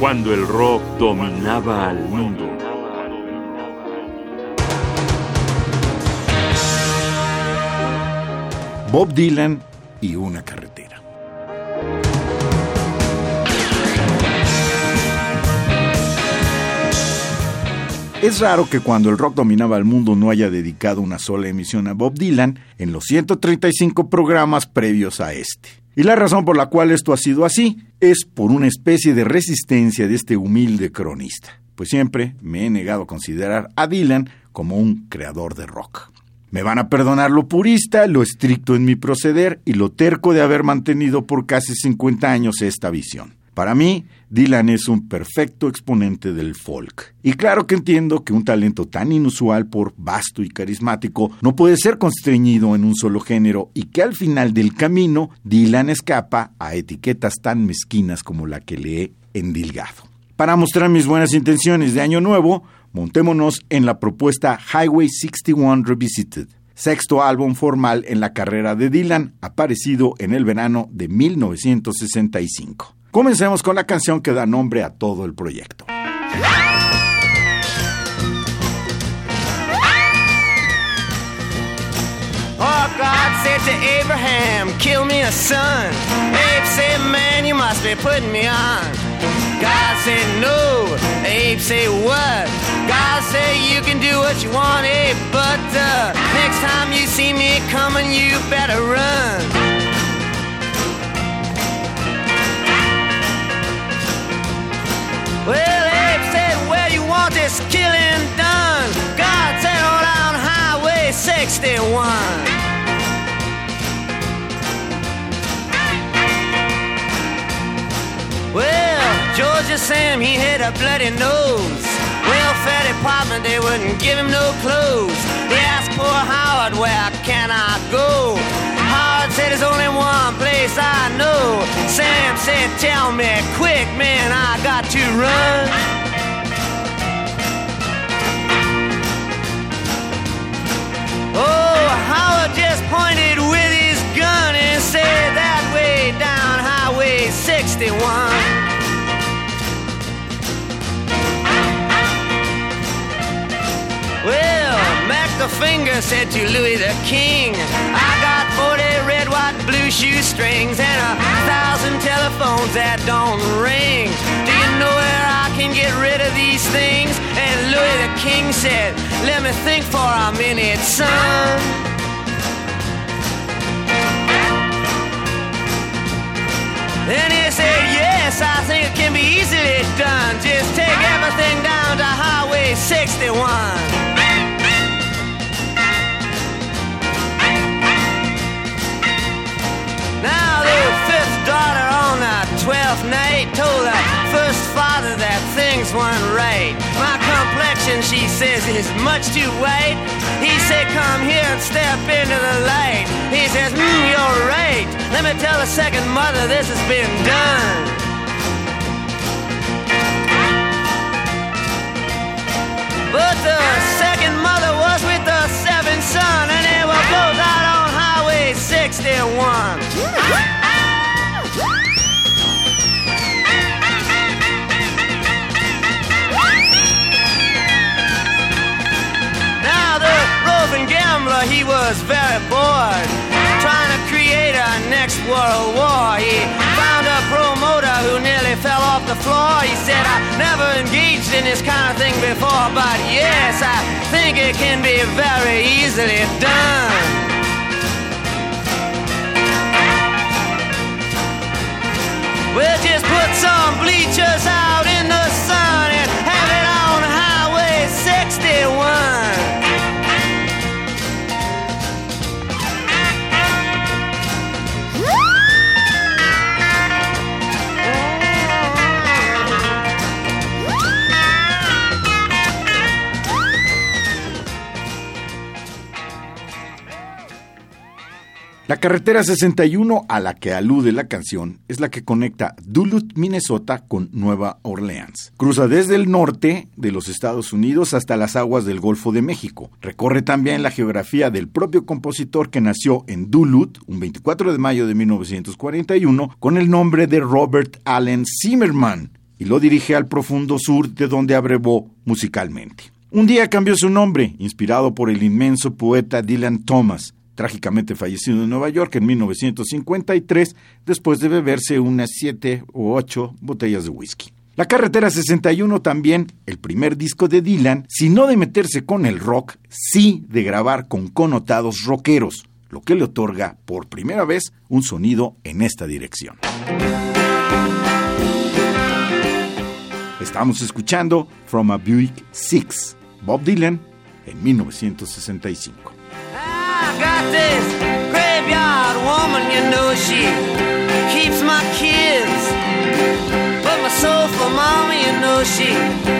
cuando el rock dominaba al mundo. Bob Dylan y una carretera. Es raro que cuando el rock dominaba el mundo no haya dedicado una sola emisión a Bob Dylan en los 135 programas previos a este. Y la razón por la cual esto ha sido así es por una especie de resistencia de este humilde cronista, pues siempre me he negado a considerar a Dylan como un creador de rock. Me van a perdonar lo purista, lo estricto en mi proceder y lo terco de haber mantenido por casi 50 años esta visión. Para mí, Dylan es un perfecto exponente del folk. Y claro que entiendo que un talento tan inusual por vasto y carismático no puede ser constreñido en un solo género y que al final del camino Dylan escapa a etiquetas tan mezquinas como la que le he endilgado. Para mostrar mis buenas intenciones de año nuevo, montémonos en la propuesta Highway 61 Revisited, sexto álbum formal en la carrera de Dylan, aparecido en el verano de 1965. Comencemos con la canción que da nombre a todo el proyecto. Oh, God said to Abraham, kill me a son. Abe said, man, you must be putting me on. God said, no. Abe said, what? God said, you can do what you want, Abe, but uh, next time you see me coming, you better run. Well, Abe said, where you want this killing done? God said, on Highway 61. Well, Georgia Sam, he had a bloody nose. Welfare department, they wouldn't give him no clothes. They asked poor Howard, where can I go? Said there's only one place I know. Sam said, tell me quick, man, I got to run. Finger said to Louis the King, I got 40 red, white, blue shoestrings and a thousand telephones that don't ring. Do you know where I can get rid of these things? And Louis the King said, Let me think for a minute, son. Then he said, Yes, I think it can be easily done. Just take everything down to Highway 61. Now the fifth daughter on the twelfth night told her first father that things weren't right. My complexion, she says, is much too white. He said, come here and step into the light. He says, mm, you're right. Let me tell the second mother this has been done. But the second mother was with the seventh son, and they were both out on Highway 61. Now the roving gambler, he was very bored, trying to create a next world war. He found a promoter who nearly fell off the floor. He said, I never engaged in this kind of thing before, but yes, I think it can be very easily done. La carretera 61 a la que alude la canción es la que conecta Duluth, Minnesota con Nueva Orleans. Cruza desde el norte de los Estados Unidos hasta las aguas del Golfo de México. Recorre también la geografía del propio compositor que nació en Duluth un 24 de mayo de 1941 con el nombre de Robert Allen Zimmerman y lo dirige al profundo sur de donde abrevó musicalmente. Un día cambió su nombre, inspirado por el inmenso poeta Dylan Thomas, trágicamente fallecido en Nueva York en 1953 después de beberse unas siete u ocho botellas de whisky. La Carretera 61 también, el primer disco de Dylan, si no de meterse con el rock, sí de grabar con connotados rockeros, lo que le otorga por primera vez un sonido en esta dirección. Estamos escuchando From a Buick 6, Bob Dylan, en 1965. Got this graveyard woman, you know she keeps my kids. But my soulful mama, you know she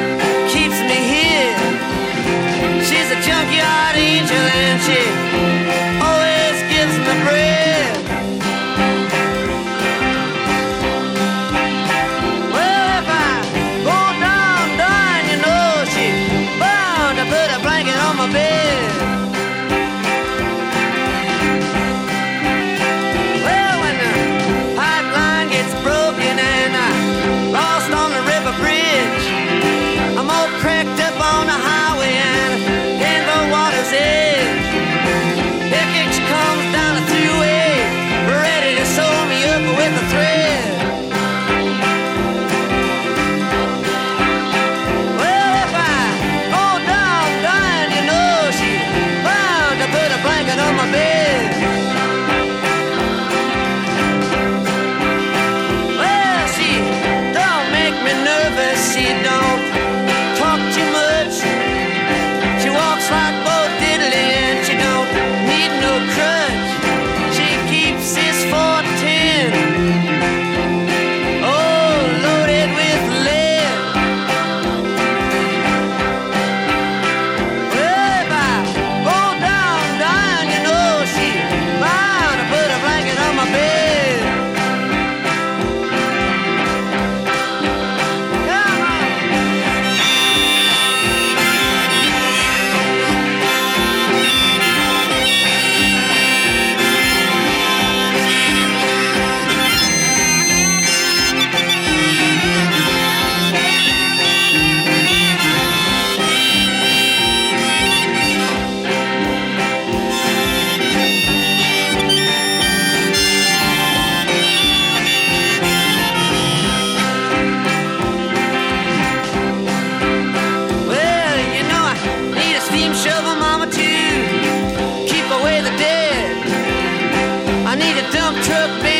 need a dump truck, baby,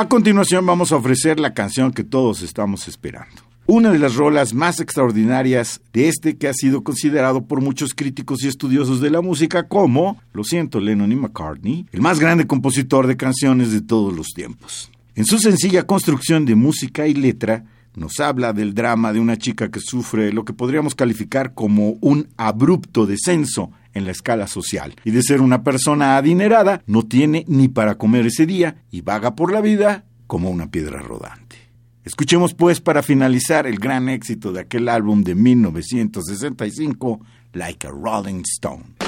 A continuación vamos a ofrecer la canción que todos estamos esperando. Una de las rolas más extraordinarias de este que ha sido considerado por muchos críticos y estudiosos de la música como, lo siento, Lennon y McCartney, el más grande compositor de canciones de todos los tiempos. En su sencilla construcción de música y letra, nos habla del drama de una chica que sufre lo que podríamos calificar como un abrupto descenso en la escala social y de ser una persona adinerada no tiene ni para comer ese día y vaga por la vida como una piedra rodante. Escuchemos pues para finalizar el gran éxito de aquel álbum de 1965, Like a Rolling Stone.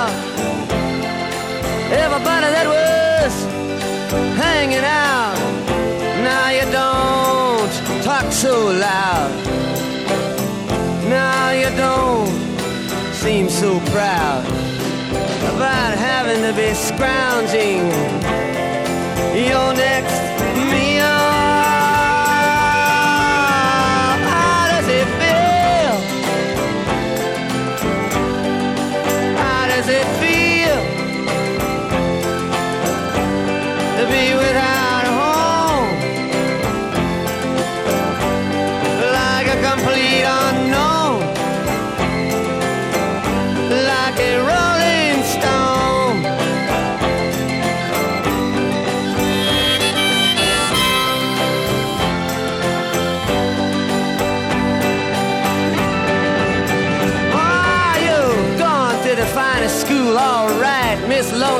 so loud. Now you don't seem so proud about having to be scrounging your next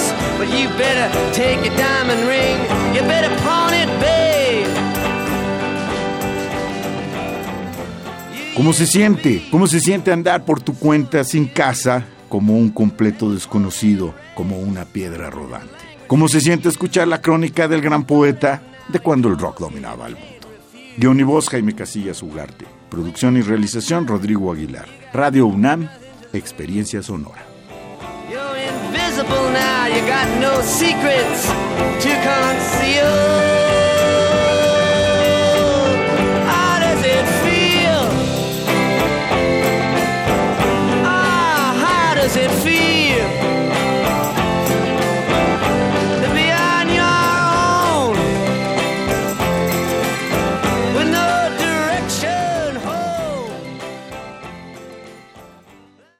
Gifts, but you better take your diamond ring, you better pawn it, babe. ¿Cómo se siente? ¿Cómo se siente andar por tu cuenta sin casa como un completo desconocido, como una piedra rodante? ¿Cómo se siente escuchar la crónica del gran poeta de cuando el rock dominaba el mundo? Guión y voz Jaime Casillas Ugarte. Producción y realización Rodrigo Aguilar. Radio UNAM, Experiencia Sonora. You're now, you got no secrets to conceal.